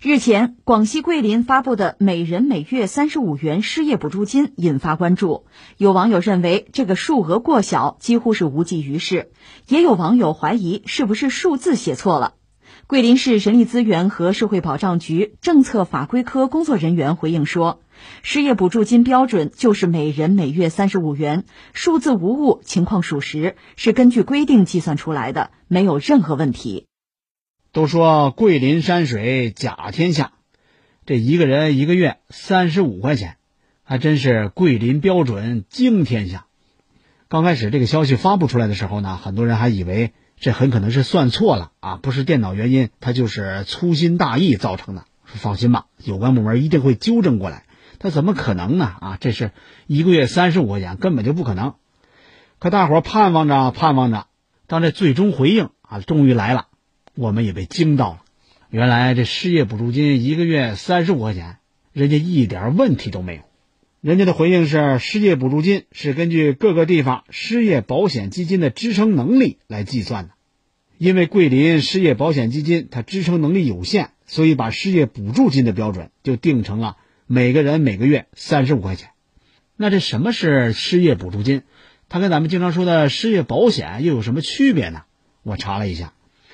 日前，广西桂林发布的每人每月三十五元失业补助金引发关注。有网友认为这个数额过小，几乎是无济于事；也有网友怀疑是不是数字写错了。桂林市人力资源和社会保障局政策法规科工作人员回应说，失业补助金标准就是每人每月三十五元，数字无误，情况属实，是根据规定计算出来的，没有任何问题。都说桂林山水甲天下，这一个人一个月三十五块钱，还真是桂林标准惊天下。刚开始这个消息发布出来的时候呢，很多人还以为这很可能是算错了啊，不是电脑原因，它就是粗心大意造成的。放心吧，有关部门一定会纠正过来。他怎么可能呢？啊，这是一个月三十五块钱，根本就不可能。可大伙盼望着盼望着，当这最终回应啊，终于来了。我们也被惊到了，原来这失业补助金一个月三十五块钱，人家一点问题都没有。人家的回应是，失业补助金是根据各个地方失业保险基金的支撑能力来计算的。因为桂林失业保险基金它支撑能力有限，所以把失业补助金的标准就定成了每个人每个月三十五块钱。那这什么是失业补助金？它跟咱们经常说的失业保险又有什么区别呢？我查了一下。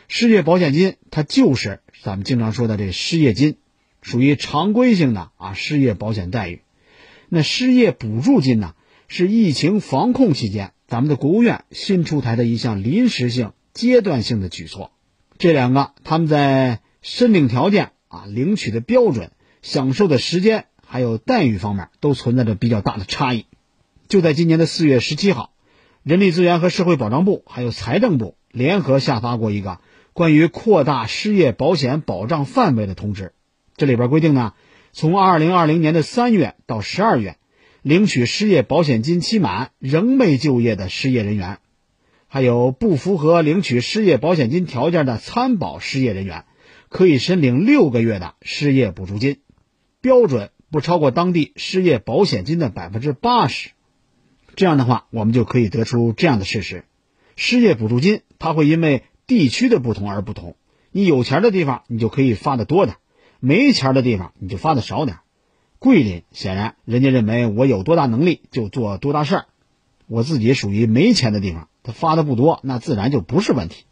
失业保险金，它就是咱们经常说的这失业金，属于常规性的啊失业保险待遇。那失业补助金呢，是疫情防控期间咱们的国务院新出台的一项临时性、阶段性的举措。这两个他们在申领条件啊、领取的标准、享受的时间还有待遇方面都存在着比较大的差异。就在今年的四月十七号，人力资源和社会保障部还有财政部联合下发过一个。关于扩大失业保险保障范围的通知，这里边规定呢，从二零二零年的三月到十二月，领取失业保险金期满仍未就业的失业人员，还有不符合领取失业保险金条件的参保失业人员，可以申领六个月的失业补助金，标准不超过当地失业保险金的百分之八十。这样的话，我们就可以得出这样的事实：失业补助金它会因为地区的不同而不同，你有钱的地方你就可以发的多点，没钱的地方你就发的少点。桂林显然人家认为我有多大能力就做多大事儿，我自己属于没钱的地方，他发的不多，那自然就不是问题。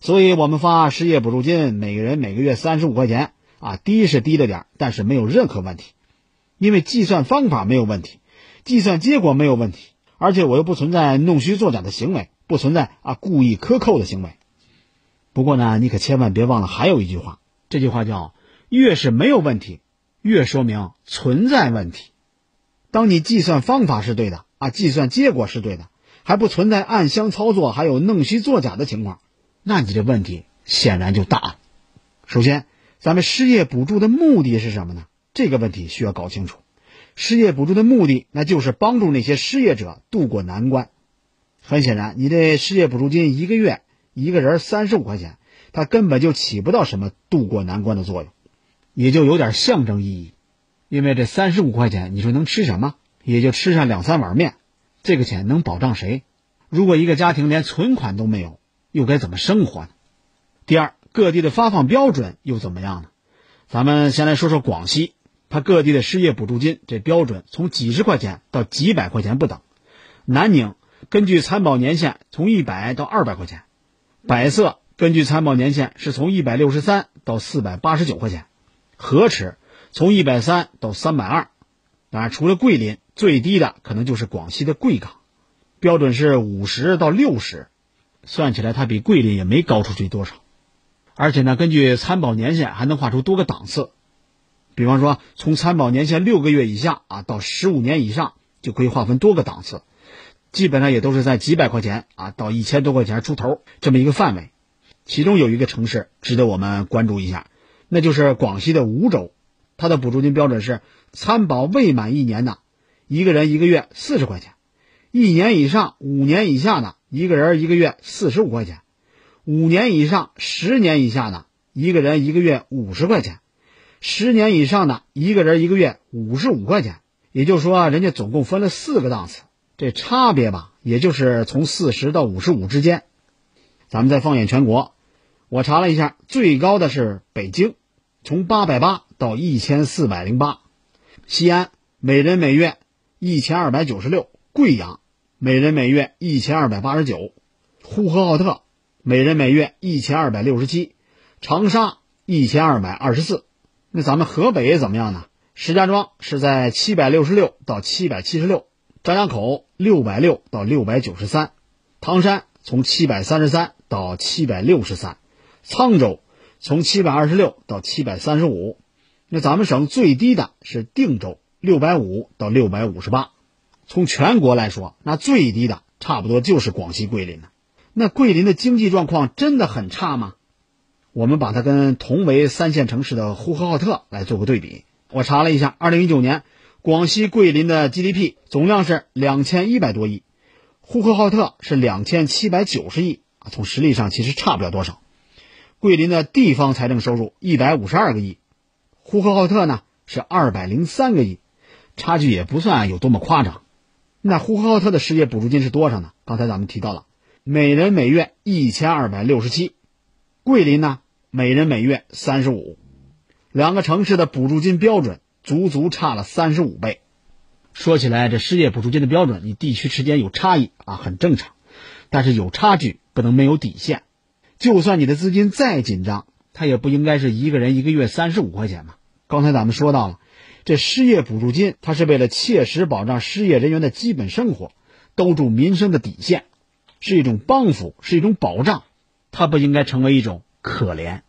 所以我们发失业补助金，每个人每个月三十五块钱啊，低是低了点，但是没有任何问题，因为计算方法没有问题，计算结果没有问题，而且我又不存在弄虚作假的行为，不存在啊故意克扣的行为。不过呢，你可千万别忘了，还有一句话，这句话叫“越是没有问题，越说明存在问题”。当你计算方法是对的啊，计算结果是对的，还不存在暗箱操作，还有弄虚作假的情况，那你这问题显然就大了。首先，咱们失业补助的目的是什么呢？这个问题需要搞清楚。失业补助的目的，那就是帮助那些失业者渡过难关。很显然，你这失业补助金一个月。一个人三十五块钱，他根本就起不到什么渡过难关的作用，也就有点象征意义。因为这三十五块钱，你说能吃什么？也就吃上两三碗面。这个钱能保障谁？如果一个家庭连存款都没有，又该怎么生活呢？第二，各地的发放标准又怎么样呢？咱们先来说说广西，它各地的失业补助金这标准从几十块钱到几百块钱不等。南宁根据参保年限从一百到二百块钱。百色根据参保年限是从一百六十三到四百八十九块钱，河池从一百三到三百二，当然除了桂林，最低的可能就是广西的贵港，标准是五十到六十，算起来它比桂林也没高出去多少。而且呢，根据参保年限还能划出多个档次，比方说从参保年限六个月以下啊到十五年以上，就可以划分多个档次。基本上也都是在几百块钱啊到一千多块钱出头这么一个范围，其中有一个城市值得我们关注一下，那就是广西的梧州，它的补助金标准是参保未满一年的，一个人一个月四十块钱；一年以上五年以下的，一个人一个月四十五块钱；五年以上十年以下的，一个人一个月五十块钱；十年以上的，一个人一个月五十五块钱。也就是说，人家总共分了四个档次。这差别吧，也就是从四十到五十五之间。咱们再放眼全国，我查了一下，最高的是北京，从八百八到一千四百零八；西安每人每月一千二百九十六；贵阳每人每月一千二百八十九；呼和浩特每人每月一千二百六十七；长沙一千二百二十四。那咱们河北怎么样呢？石家庄是在七百六十六到七百七十六，张家口六百六到六百九十三，唐山从七百三十三到七百六十三，沧州从七百二十六到七百三十五。那咱们省最低的是定州六百五到六百五十八。从全国来说，那最低的差不多就是广西桂林了。那桂林的经济状况真的很差吗？我们把它跟同为三线城市的呼和浩特来做个对比。我查了一下，二零一九年广西桂林的 GDP 总量是两千一百多亿，呼和浩特是两千七百九十亿啊。从实力上其实差不了多少。桂林的地方财政收入一百五十二个亿，呼和浩特呢是二百零三个亿，差距也不算有多么夸张。那呼和浩特的失业补助金是多少呢？刚才咱们提到了，每人每月一千二百六十七。桂林呢，每人每月三十五，两个城市的补助金标准足足差了三十五倍。说起来，这失业补助金的标准，你地区之间有差异啊，很正常。但是有差距不能没有底线。就算你的资金再紧张，它也不应该是一个人一个月三十五块钱嘛。刚才咱们说到了，这失业补助金，它是为了切实保障失业人员的基本生活，兜住民生的底线，是一种帮扶，是一种保障。它不应该成为一种可怜。